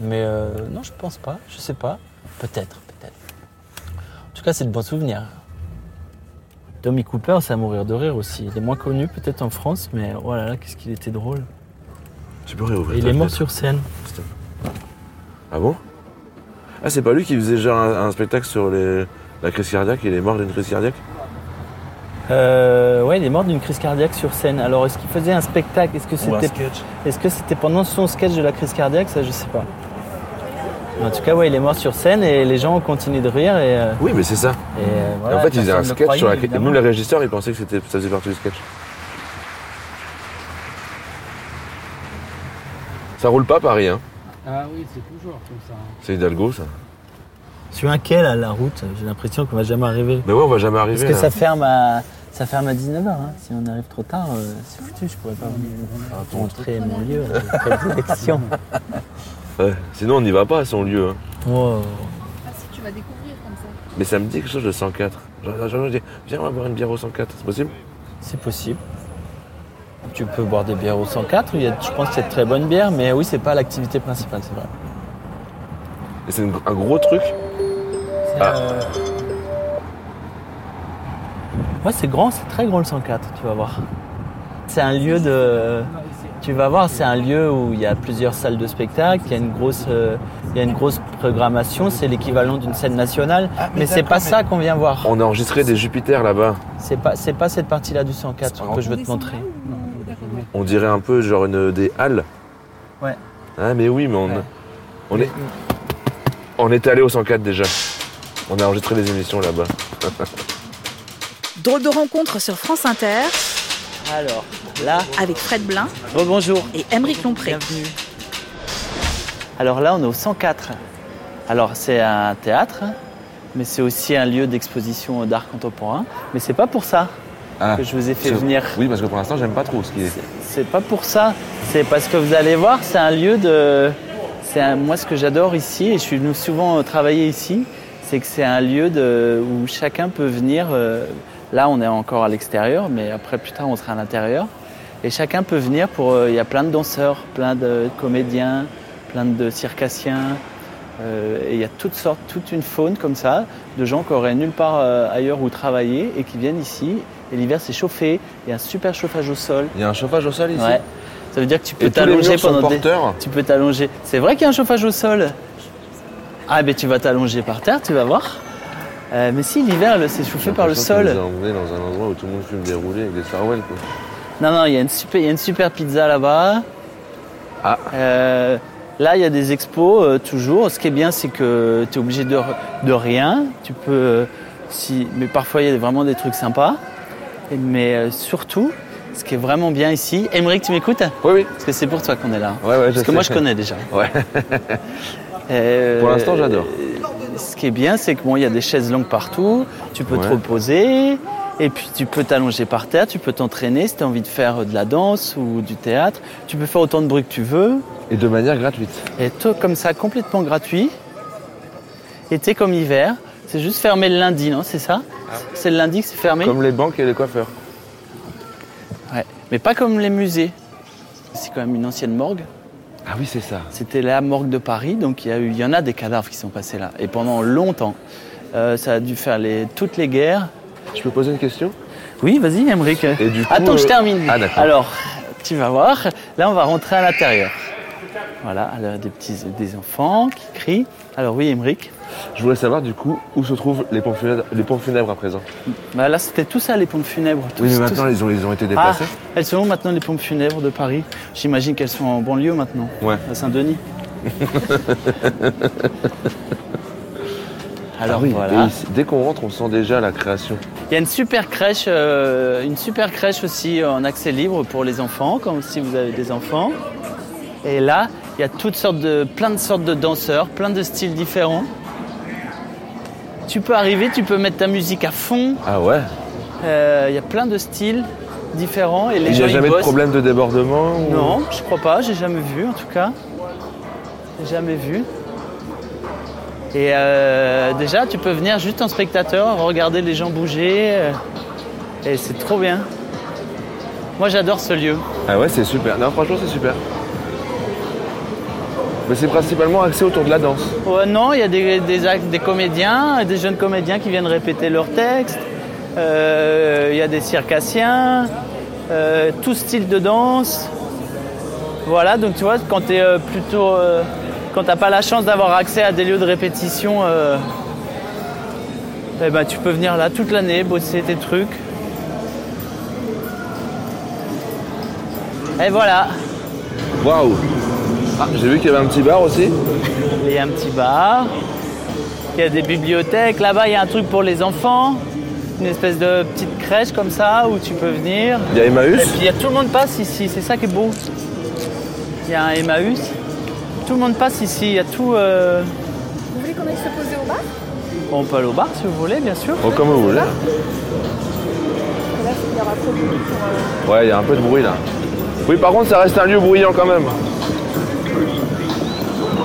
Mais euh, non, je pense pas, je sais pas. Peut-être, peut-être. En tout cas, c'est de bons souvenirs. Tommy Cooper, c'est à mourir de rire aussi. Il est moins connu peut-être en France, mais oh là là, qu'est-ce qu'il était drôle. Tu peux réouvrir il est mort sur scène. Ah bon? Ah, c'est pas lui qui faisait genre un, un spectacle sur les, la crise cardiaque Il est mort d'une crise cardiaque? Euh, ouais, il est mort d'une crise cardiaque sur scène. Alors, est-ce qu'il faisait un spectacle? Que c'était Est-ce que c'était pendant son sketch de la crise cardiaque? Ça, je sais pas. En tout cas, ouais, il est mort sur scène et les gens ont continué de rire. Et, euh, Oui, mais c'est ça. et, euh, voilà, en fait, il faisait un sketch sur la. Même les régisseurs, ils pensaient que c'était, ça faisait partie du sketch. Ça roule pas Paris, hein Ah oui, c'est toujours comme ça. C'est Hidalgo, ça. Je suis inquiet là, la route? J'ai l'impression qu'on va jamais arriver. Mais ouais, on va jamais arriver. Parce que là. ça ferme à, ça ferme à 19h. Hein. Si on arrive trop tard, euh, c'est foutu. Je pourrais pas montrer mon lieu de prédilection. <laughs> Ouais. Sinon, on n'y va pas à son lieu. hein. Wow. Ah si, tu vas découvrir comme ça. Mais ça me dit quelque chose de 104. Genre, genre, je dis, viens, on va boire une bière au 104. C'est possible? C'est possible. Tu peux boire des bières au 104. Il y a, je pense que c'est de très bonnes bières, mais oui, c'est pas l'activité principale, c'est vrai. Et c'est une- un gros truc? Ah. Euh, Ouais, c'est grand, c'est très grand le 104, tu vas voir. C'est un lieu de. Tu vas voir, c'est un lieu où il y a plusieurs salles de spectacle, il y a une grosse, euh, il y a une grosse programmation, c'est l'équivalent d'une scène nationale, Ah, mais, c'est pas ça qu'on vient voir. On a enregistré des Jupiters là-bas. C'est pas, c'est pas cette partie-là du 104 que je vais te montrer. On dirait un peu genre une, des halles. Ouais. Ah mais oui, mais on, Ouais. on est, on est allé au 104 déjà. On a enregistré des émissions là-bas. Drôle de rencontre sur France Inter Alors, là, avec Fred Blin rebonjour. et Émeric Lompré. Bienvenue. Alors là, on est au 104. Alors, c'est un théâtre, mais c'est aussi un lieu d'exposition d'art contemporain. Mais c'est pas pour ça Ah, que je vous ai fait venir. Oui, parce que pour l'instant, j'aime pas trop ce qui est. C'est pas pour ça. C'est parce que vous allez voir, c'est un lieu de. C'est un- moi ce que j'adore ici, et je suis venu souvent travailler ici, c'est que c'est un lieu de, où chacun peut venir. euh, là, on est encore à l'extérieur, mais après plus tard, on sera à l'intérieur. Et chacun peut venir pour. euh, Il y a plein de danseurs, plein de comédiens, plein de circassiens. euh, et il y a toutes sortes, toute une faune comme ça, de gens qui auraient nulle part euh, ailleurs où travailler et qui viennent ici. Et l'hiver, c'est chauffé. Il y a un super chauffage au sol. Il y a un chauffage au sol ici Ouais. Ça veut dire que tu peux t'allonger pendant des... Tu peux t'allonger. C'est vrai qu'il y a un chauffage au sol. Ah ben tu vas t'allonger par terre, tu vas voir. Euh, mais si l'hiver, c'est chauffé par le sol. que nous a emmenés dans un endroit où tout le monde fume des roulés avec des sarouels. Quoi. Non non, il y a une super, y a une super pizza là-bas. Ah. Euh, là, il y a des expos euh, toujours. Ce qui est bien, c'est que tu es obligé de, de rien. Tu peux, si, mais parfois il y a vraiment des trucs sympas. Mais surtout, ce qui est vraiment bien ici, Émeric, tu m'écoutes? Oui, oui. Parce que c'est pour toi qu'on est là. Ouais, ouais, je Parce que sais. moi, je connais déjà. Ouais. <laughs> Euh, Pour l'instant, j'adore. Ce qui est bien, c'est que bon, il y a des chaises longues partout. Tu peux te reposer. Et puis tu peux t'allonger par terre, tu peux t'entraîner si tu as envie de faire de la danse ou du théâtre. Tu peux faire autant de bruit que tu veux. Et de manière gratuite. Et tout comme ça, complètement gratuit. Été comme hiver. C'est juste fermé le lundi, non C'est ça? C'est le lundi que c'est fermé? Comme les banques et les coiffeurs. Ouais. Mais pas comme les musées. C'est quand même une ancienne morgue. Ah oui, c'est ça. C'était la morgue de Paris, donc il y, a eu, il y en a des cadavres qui sont passés là. Et pendant longtemps. Euh, ça a dû faire les, toutes les guerres. Je peux poser une question? Oui, vas-y, Emmerich. Attends, je euh, termine. Ah. Alors, tu vas voir. Là, on va rentrer à l'intérieur. Voilà, alors, des petits des enfants qui crient. Alors oui, Emmerich. Je voulais savoir du coup où se trouvent les pompes funèbres, les pompes funèbres à présent. Bah, là, c'était tout ça, les pompes funèbres. oui, mais maintenant tous- ils ont, ils ont été Ah, déplacés. elles sont où maintenant les pompes funèbres de Paris? J'imagine qu'elles sont en banlieue maintenant, Ouais. à Saint-Denis. <laughs> Alors Ah oui, voilà. dès qu'on rentre, on sent déjà la création. Il y a une super crèche, euh, une super crèche aussi en accès libre pour les enfants, comme si vous avez des enfants. Et là, il y a toutes sortes de, plein de sortes de danseurs, plein de styles différents. Tu peux arriver, tu peux mettre ta musique à fond. Ah ouais Euh, Il y a plein de styles différents et les Il n'y a jamais de problème de débordement ou- Non, je crois pas, j'ai jamais vu en tout cas. J'ai jamais vu. Et euh, déjà, tu peux venir juste en spectateur, regarder les gens bouger. euh, et c'est trop bien. Moi, j'adore ce lieu. Ah ouais, c'est super. Non, franchement, c'est super. Mais c'est principalement axé autour de la danse. Ouais, non, il y a des, des, des comédiens, des jeunes comédiens qui viennent répéter leurs textes. Euh, Il y a des circassiens, euh, tout style de danse. Voilà, donc tu vois, quand tu es plutôt. euh, quand t'as pas la chance d'avoir accès à des lieux de répétition, eh ben, tu peux venir là toute l'année, bosser tes trucs. Et voilà. Waouh Ah, j'ai vu qu'il y avait un petit bar aussi. Il y a un petit bar. Il y a des bibliothèques. Là-bas, il y a un truc pour les enfants. Une espèce de petite crèche comme ça où tu peux venir. Il y a Emmaüs. Et puis il y a tout le monde passe ici. C'est ça qui est beau. Il y a un Emmaüs. Tout le monde passe ici. Il y a tout. euh, Vous voulez qu'on aille se poser au bar? On peut aller au bar si vous voulez, bien sûr. Oh, comme vous voulez. Là, il y aura trop de bruit pour. euh, Ouais, il y a un peu de bruit là. Oui, par contre, ça reste un lieu bruyant quand même.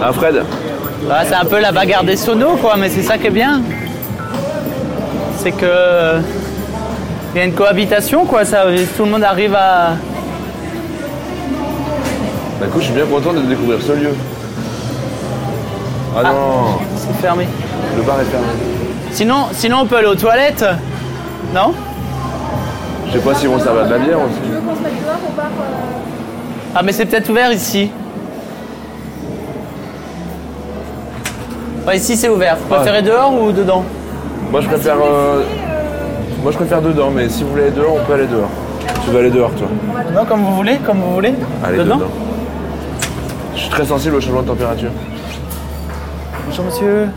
Ah, Fred Bah, c'est un peu la bagarre des sonos, quoi, mais c'est ça qui est bien. C'est que. Il y a une cohabitation, quoi. Ça, tout le monde arrive à. Bah, écoute, je suis bien content de découvrir ce lieu. Ah, non, C'est fermé. le bar est fermé. Sinon, sinon, on peut aller aux toilettes. Non? Je sais pas si vont servir de la bière aussi. Tu veux qu'on se mette dehors au bar euh, Ah, mais c'est peut-être ouvert ici. Ouais, ici c'est ouvert. Vous préférez dehors ou dedans Moi je préfère. euh, Moi je préfère dedans, mais si vous voulez aller dehors, on peut aller dehors. Tu veux aller dehors toi Non, comme vous voulez, comme vous voulez. Allez dedans dedans. Je suis très sensible au changement de température. Bonjour monsieur.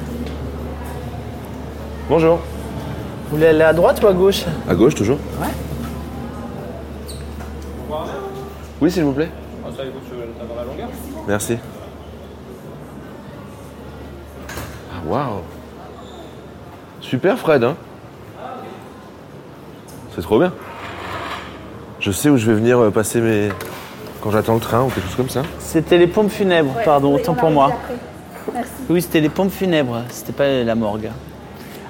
Bonjour. Vous voulez aller à droite ou à gauche À gauche toujours Ouais. Oui s'il vous plaît. Ah, waouh Super Fred, hein C'est trop bien. Je sais où je vais venir euh, passer mes... Quand j'attends le train ou quelque chose comme ça. C'était les pompes funèbres, pardon, autant pour moi. Merci. Oui, c'était les pompes funèbres, c'était pas la morgue.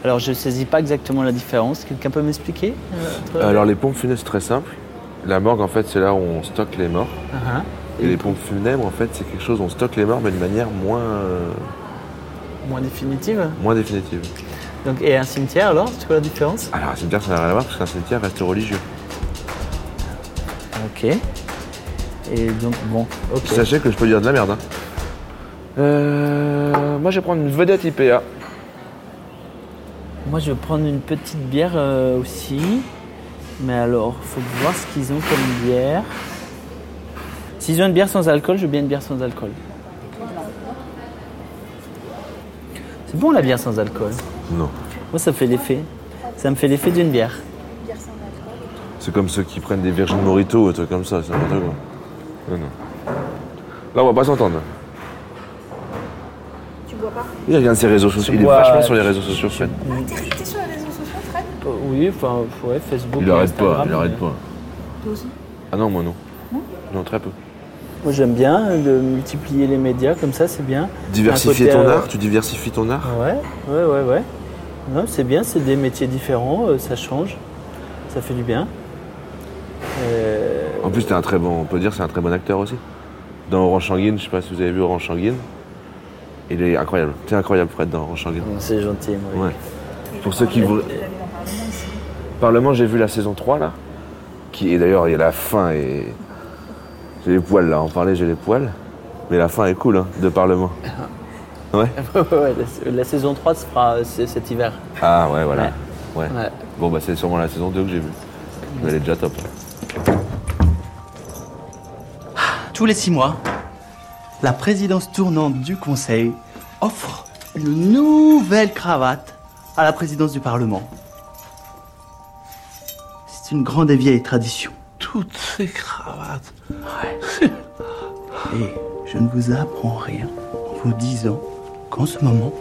Alors je saisis pas exactement la différence. Quelqu'un peut m'expliquer? Euh, Alors les pompes funèbres c'est très simple. La morgue en fait c'est là où on stocke les morts. Ah, Et les pompes funèbres en fait c'est quelque chose où on stocke les morts mais de manière moins, euh, Moins définitive. moins définitive. Donc, et un cimetière alors, c'est quoi la différence? Alors un cimetière ça n'a rien à voir parce qu'un cimetière reste religieux. Ok. Et donc bon, ok. Sachez que je peux dire de la merde. hein. Euh, moi je vais prendre une vedette IPA. Moi je vais prendre une petite bière euh, aussi. Mais alors, faut voir ce qu'ils ont comme bière. S'ils ont une bière sans alcool, je veux bien une bière sans alcool. C'est bon la bière sans alcool. Non. Moi ça fait l'effet. Ça me fait l'effet d'une bière. C'est comme ceux qui prennent des Virgin Morito ou un truc comme ça, c'est n'importe quoi. Non, non. Là, on va pas s'entendre. Tu bois pas? Il regarde ses réseaux sociaux. Il est bois- vachement sur les réseaux sociaux, Fred. T'es sur les réseaux sociaux, Fred? Oui, enfin, ouais, Facebook. Il arrête pas, il arrête pas. Toi aussi? Ah non, moi non? Non, très peu. Moi j'aime bien de multiplier les médias comme ça, c'est bien. Diversifier ton euh, art, tu diversifies ton art? Ouais, ouais, ouais, ouais. Non, c'est bien, c'est des métiers différents, euh, ça change, ça fait du bien. Euh, En plus, t'es un très bon, on peut dire, c'est un très bon acteur aussi. Dans Orange Sanguine, je sais pas si vous avez vu Orange Sanguine. Il est incroyable. T'es incroyable, Fred, dans Orange Sanguine. c'est gentil, moi. Ouais. Pour ceux qui vous. Parlement, j'ai vu la saison 3 là. Qui est d'ailleurs, il y a la fin et. J'ai les poils là, en parlait, j'ai les poils. Mais la fin est cool, hein, de Parlement. <laughs> Ouais. Ouais, <laughs> ouais, la, la saison 3 se fera euh, cet hiver. Ah ouais, voilà. Ouais. Ouais. Bon, bah c'est sûrement la saison 2 que j'ai vue. Mais elle est déjà top. Tous les six mois, la présidence tournante du Conseil offre une nouvelle cravate à la présidence du Parlement. C'est une grande et vieille tradition. Toutes ces cravates. Et je ne vous apprends rien en vous disant qu'en ce moment,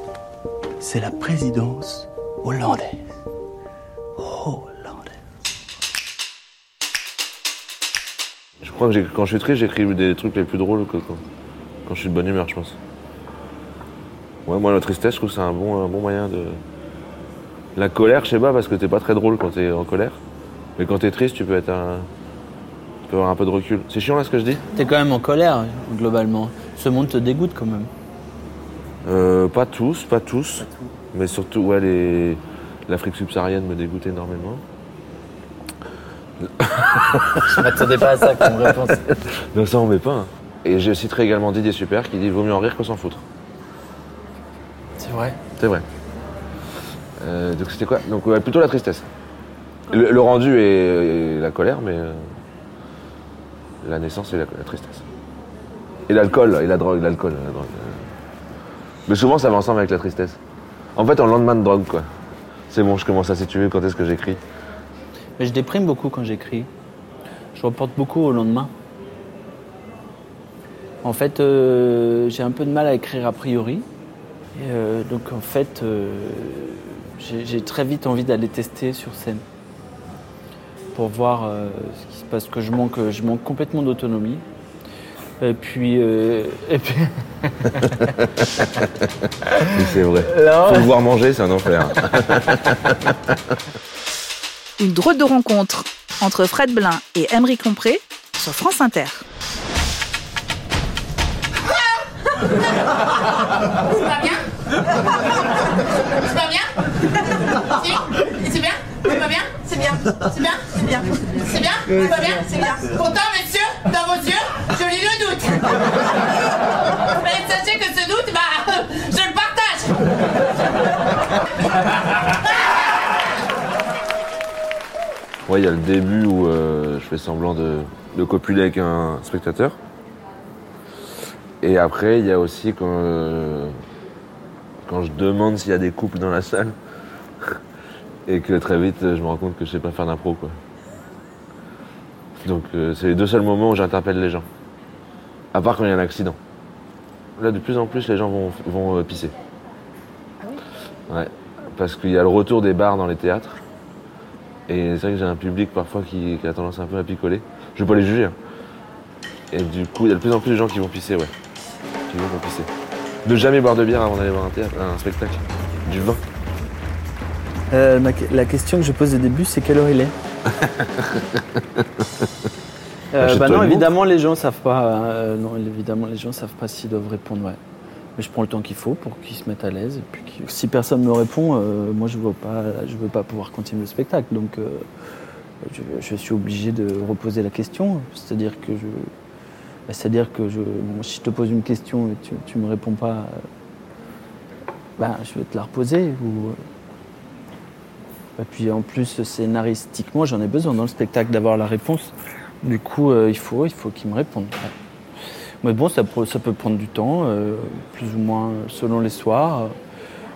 c'est la présidence hollandaise. Hollandaise. Je crois que quand je suis triste, j'écris des trucs les plus drôles que quand, quand je suis de bonne humeur, je pense. Ouais, moi, la tristesse, je trouve que c'est un bon, un bon moyen de. La colère, je sais pas, parce que t'es pas très drôle quand t'es en colère. Mais quand t'es triste, tu peux être un. Tu peux avoir un peu de recul. C'est chiant là ce que je dis T'es quand même en colère, globalement. Ce monde te dégoûte quand même. euh, Pas tous, pas tous. Mais surtout, ouais, les... l'Afrique subsaharienne me dégoûte énormément. <laughs> Je m'attendais pas à ça comme réponse. <laughs> Non, ça, on met pas. hein. Et je citerai également Didier Super qui dit Vaut mieux en rire que s'en foutre. C'est vrai. C'est vrai. Euh, donc c'était quoi? Donc ouais, plutôt la tristesse. Le, le rendu est la colère, mais euh, la naissance est la, tristesse. Et l'alcool, et la drogue, l'alcool, la drogue. Mais souvent ça va ensemble avec la tristesse. En fait, en lendemain de drogue, quoi. C'est bon, je commence à situer quand est-ce que j'écris? Mais je déprime beaucoup quand j'écris. Je reporte beaucoup au lendemain. En fait, euh, j'ai un peu de mal à écrire a priori. Et, euh, donc en fait, euh, j'ai très vite envie d'aller tester sur scène pour voir ce qui passe. Que je manque, je manque complètement d'autonomie. Et puis, euh, et puis c'est vrai. Alors Faut le voir manger, c'est un enfer. <laughs> Une drôle de rencontre entre Fred Blin et Emery Compré sur France Inter. C'est pas bien? C'est pas bien? Si? C'est bien? C'est pas bien? C'est bien. C'est bien. C'est bien. C'est bien. C'est pas bien. C'est bien. Pourtant, messieurs, dans vos yeux, je lis Mais sachez que ce doute, bah, je le partage. Ouais, il y a le début où euh, je fais semblant de, de copuler avec un spectateur. Et après, il y a aussi quand, euh, quand je demande s'il y a des couples dans la salle. Et que très vite, je me rends compte que je sais pas faire d'impro, quoi. Donc, euh, c'est les deux seuls moments où j'interpelle les gens. À part quand il y a un accident. Là, de plus en plus, les gens vont, vont euh, pisser. Ouais. Parce qu'il y a le retour des bars dans les théâtres. Et c'est vrai que j'ai un public parfois qui, qui a tendance un peu à picoler. Je vais pas les juger. hein. Et du coup, il y a de plus en plus de gens qui vont pisser, ouais. Qui vont pisser. Ne jamais boire de bière avant d'aller voir un théâtre, un spectacle. Du vin. Euh, ma- la question que je pose au début, c'est quelle heure il est <laughs> Euh, Achète-toi bah non, évidemment, les gens savent pas. euh, non, évidemment, les gens savent pas s'ils doivent répondre. Ouais. Mais je prends le temps qu'il faut pour qu'ils se mettent à l'aise. Et puis, si personne me répond, moi, je ne veux pas, je veux pas pouvoir continuer le spectacle. Donc, je, je suis obligé de reposer la question. C'est-à-dire que je, bah, c'est-à-dire que je, si je te pose une question et tu, tu me réponds pas, bah, je vais te la reposer. Ou, et puis en plus, scénaristiquement, j'en ai besoin dans le spectacle d'avoir la réponse. Du coup, euh, il faut, il faut qu'ils me répondent. ouais. Mais bon, ça, peut- ça peut prendre du temps, euh, plus ou moins selon les soirs.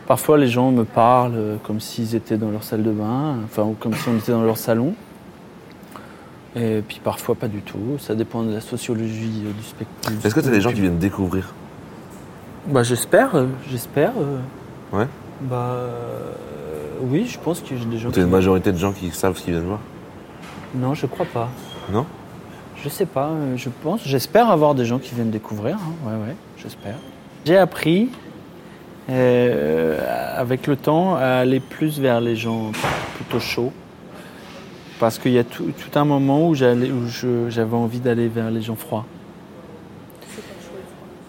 Parfois, les gens me parlent euh, comme s'ils étaient dans leur salle de bain, enfin, ou comme si on était dans leur salon. Et puis parfois, pas du tout. Ça dépend de la sociologie euh, du spectacle. Est-ce que tu as des gens qui viennent découvrir? Bah, j'espère, j'espère. Ouais bah, euh, oui, je pense que j'ai des gens t'as qui- une majorité de gens qui savent ce qu'ils viennent voir Non, je crois pas. Non Je sais pas, euh, je pense. J'espère avoir des gens qui viennent découvrir. hein. Ouais, ouais, j'espère. J'ai appris, euh, avec le temps, à aller plus vers les gens plutôt chauds. Parce qu'il y a tout, tout un moment où j'allais- où je- j'avais envie d'aller vers les gens froids.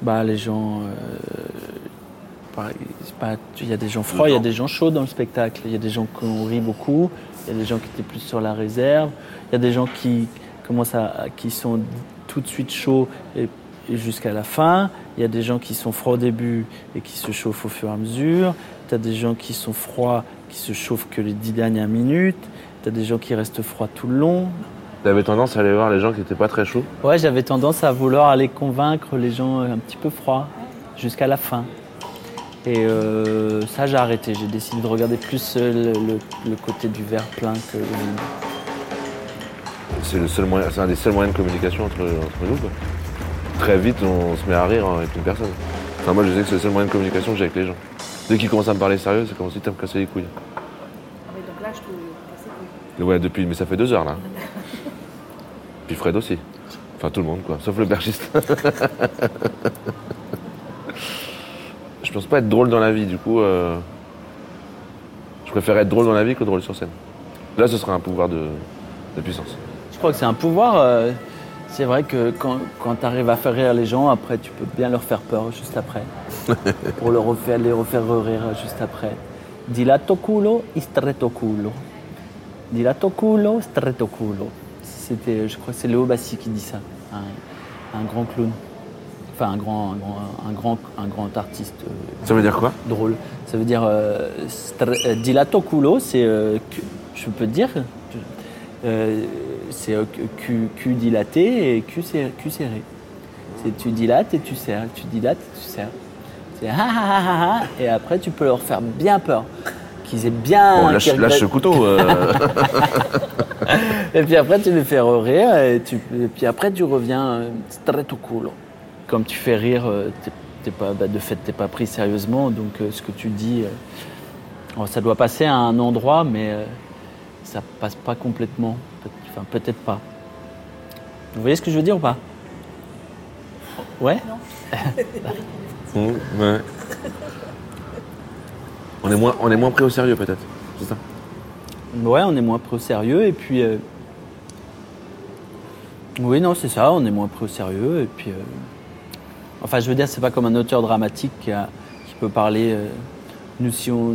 Bah, les gens. euh, Il y a des gens froids, il y a des gens chauds dans le spectacle. Il y a des gens qui ont ri beaucoup, il y a des gens qui étaient plus sur la réserve, il y a des gens qui commencent à, qui sont tout de suite chauds et, et jusqu'à la fin. Il y a des gens qui sont froids au début et qui se chauffent au fur et à mesure. Tu as des gens qui sont froids, qui se chauffent que les dix dernières minutes. Tu as des gens qui restent froids tout le long. T'avais tendance à aller voir les gens qui étaient pas très chauds? Ouais, j'avais tendance à vouloir aller convaincre les gens un petit peu froids jusqu'à la fin. Et euh, ça, j'ai arrêté. J'ai décidé de regarder plus euh, le, le- le côté du verre plein que le vide. C'est le seul moyen, c'est un des seuls moyens de communication entre, entre nous. quoi. Très vite, on se met à rire avec une personne. Enfin, moi, je sais que c'est le seul moyen de communication que j'ai avec les gens. Dès qu'ils commencent à me parler sérieux, c'est comme si tu me casser les couilles. Ah oui, donc là, je te casse les couilles. Ouais, depuis, mais ça fait deux heures là. <laughs> Puis Fred aussi. Enfin, tout le monde, quoi, sauf le bergiste. <laughs> je pense pas être drôle dans la vie, du coup. euh, Je préfère être drôle dans la vie que drôle sur scène. Là, ce sera un pouvoir de, de puissance. Je crois que c'est un pouvoir. euh, c'est vrai que quand, quand tu arrives à faire rire les gens, après, tu peux bien leur faire peur juste après. <laughs> pour leur refaire, les refaire rire juste après. Dilato culo, stretto culo. Dilato culo, stretto culo. C'était, je crois que c'est Léo Bassi qui dit ça, un, un grand clown. Enfin, un grand, un grand, un grand, un grand artiste. euh, Ça veut dire quoi Drôle. Ça veut dire euh, euh, dilato culo, c'est, je peux te dire, c'est cul dilaté et cul, serré-. C'est tu dilates et tu serres, tu dilates et tu serres. C'est ah ah ah ah, et après tu peux leur faire bien peur, qu'ils aient bien. Bon, lâche, lâche ce couteau. euh. <laughs> et puis après, tu les fais rire. Et, tu, et puis après, tu reviens stretto culo. Comme tu fais rire, euh, t'es- t'es pas, bah, de fait, tu n'es pas pris sérieusement. Donc, euh, ce que tu dis, euh, oh, ça doit passer à un endroit, mais euh, ça passe pas complètement. Enfin, peut-être pas. Vous voyez ce que je veux dire ou pas? Ouais? Mmh, <laughs> ouais. On est moins, on est moins pris au sérieux peut-être. C'est ça? Ouais, on est moins pris au sérieux. Et puis. euh, Oui, non, c'est ça, on est moins pris au sérieux. Et puis. euh, Enfin, je veux dire, c'est pas comme un auteur dramatique qui, peut parler. euh, Nous, si on.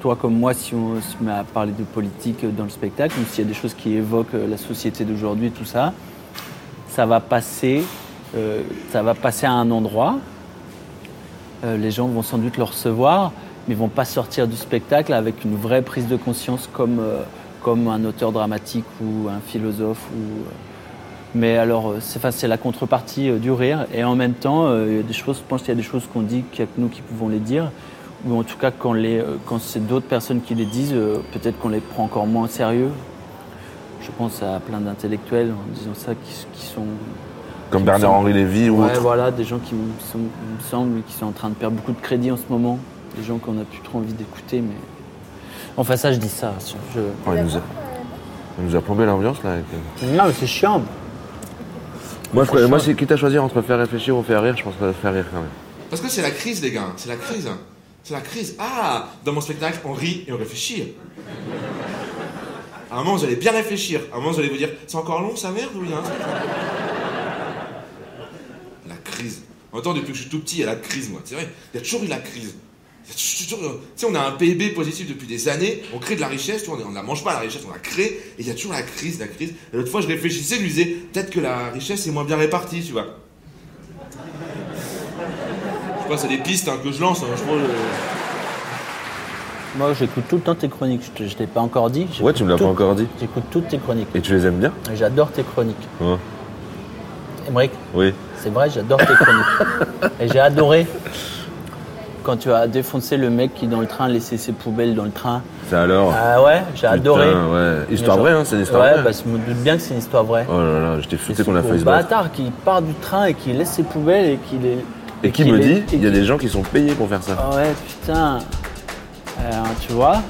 Toi comme moi, si on se met à parler de politique dans le spectacle, ou s'il y a des choses qui évoquent euh, la société d'aujourd'hui, tout ça, ça va passer euh, ça va passer à un endroit. Euh, les gens vont sans doute le recevoir, mais ils vont pas sortir du spectacle avec une vraie prise de conscience comme, euh, un auteur dramatique ou un philosophe. Ou, euh, mais alors, euh, c'est la contrepartie euh, du rire. Et en même temps, euh, il y a des choses, je pense qu'il y a des choses qu'on dit qu'il n'y a que nous qui pouvons les dire. Ou en tout cas, quand, les, quand c'est d'autres personnes qui les disent, peut-être qu'on les prend encore moins au sérieux. Je pense à plein d'intellectuels en disant ça qui, qui sont. Comme qui Bernard-Henri semblent- Lévy ou Ouais, autre. voilà, des gens qui me, sont- il me semble qui sont en train de perdre beaucoup de crédit en ce moment. Des gens qu'on n'a plus trop envie d'écouter, mais. Enfin, ça, je dis ça. je- Ouais, il, nous a, il nous a plombé l'ambiance là. avec. Non, mais c'est chiant. Moi, je moi, c'est quitte à choisir entre faire réfléchir ou faire rire, je pense que faire rire quand même. Parce que c'est la crise, les gars. C'est la crise. C'est la crise. Ah, dans mon spectacle, on rit et on réfléchit. À un moment, vous allez bien réfléchir. À un moment, vous allez vous dire C'est encore long, sa merde, ou il y a un truc La crise. En même temps, depuis que je suis tout petit, il y a la crise, moi. C'est vrai, il y a toujours eu la crise. Tu sais, on a un PIB positif depuis des années, on crée de la richesse, tu vois, on ne la mange pas, la richesse, on la crée, et il y a toujours la crise, la crise. Et l'autre fois, je réfléchissais, je me disais Peut-être que la richesse est moins bien répartie, tu vois. Je sais pas, c'est des pistes hein, que je lance. hein, je crois, euh, Moi, j'écoute tout le temps tes chroniques. Je ne t'ai pas encore dit. Ouais, tu me l'as pas encore dit. J'écoute toutes tes chroniques. Et tu les aimes bien J'adore tes chroniques. Ouais. Emmerich, Oui. c'est vrai, j'adore tes chroniques. <laughs> Et j'ai adoré quand tu as défoncé le mec qui, dans le train, laissait ses poubelles dans le train. Ça alors Ah ouais, j'ai adoré. Putain, ouais. Histoire vraie, hein, c'est une histoire ouais, vraie. bah, je me doute bien que c'est une histoire vraie. Oh là là, j'étais foutu qu'on a Ce failli se battre. bâtard qui part du train et qui laisse ses poubelles et qui les. Et qui qui me les- dit, il y a des gens qui sont payés pour faire ça. Ah ouais, putain. Alors, tu vois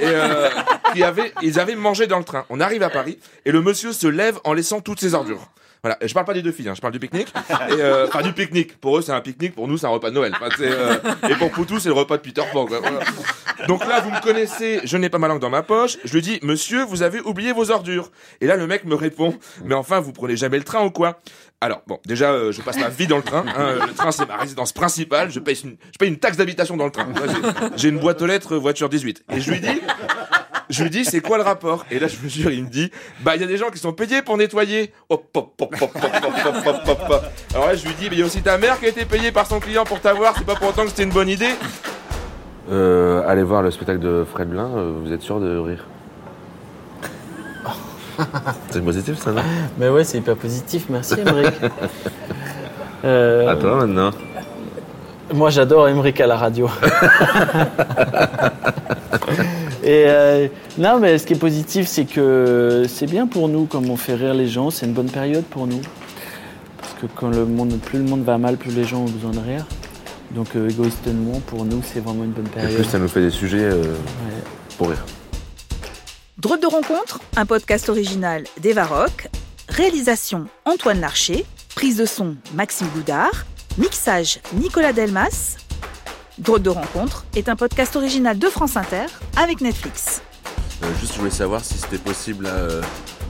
et euh, qui avaient, ils avaient mangé dans le train. On arrive à Paris et le monsieur se lève en laissant toutes ses ordures. Voilà, je parle pas des deux filles, hein, je parle du pique-nique. Euh, enfin du pique-nique. Pour eux c'est un pique-nique, pour nous c'est un repas de Noël. Enfin, euh, et pour Poutou c'est le repas de Peter Pan. quoi, voilà. Donc là vous me connaissez, je n'ai pas ma langue dans ma poche. Je lui dis Monsieur, vous avez oublié vos ordures. Et là le mec me répond Mais enfin vous prenez jamais le train ou quoi? Alors bon, déjà, euh, je passe ma vie dans le train. hein, le train, c'est ma résidence principale. Je paye une, je paye une taxe d'habitation dans le train. J'ai une boîte aux lettres voiture 18. Et je lui dis, je lui dis, c'est quoi le rapport? Et là, je me jure, il me dit, bah, il y a des gens qui sont payés pour nettoyer. Hop, hop, hop, hop, hop, hop, hop, hop, hop, hop. Alors là, je lui dis, mais il y a aussi ta mère qui a été payée par son client pour t'avoir. C'est pas pour autant que c'était une bonne idée. Euh, allez voir le spectacle de Fred Blin, euh, vous êtes sûr de rire? <laughs> C'est positif ça, non? Mais ouais, c'est hyper positif, merci Emmerich. <laughs> Euh, À toi maintenant. Moi, j'adore Emmerich à la radio. <laughs> Et euh, non, mais ce qui est positif, c'est que c'est bien pour nous, comme on fait rire les gens, c'est une bonne période pour nous. Parce que quand le monde, plus le monde va mal, plus les gens ont besoin de rire. Donc euh, égoïstement, pour nous, c'est vraiment une bonne période. plus, ça nous fait des sujets euh, Ouais. pour rire. Drôle de rencontre, un podcast original d'Eva Rock. Réalisation Antoine Larcher. Prise de son Maxime Boudard. Mixage Nicolas Delmas. Drôle de rencontre est un podcast original de France Inter avec Netflix. Euh, juste, je voulais savoir si c'était possible, euh,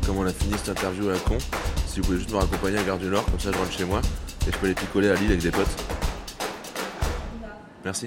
comme on a fini cette interview à con, si vous pouvez juste me raccompagner à Gare du Nord, comme ça je rentre chez moi, et je peux les picoler à Lille avec des potes. Merci.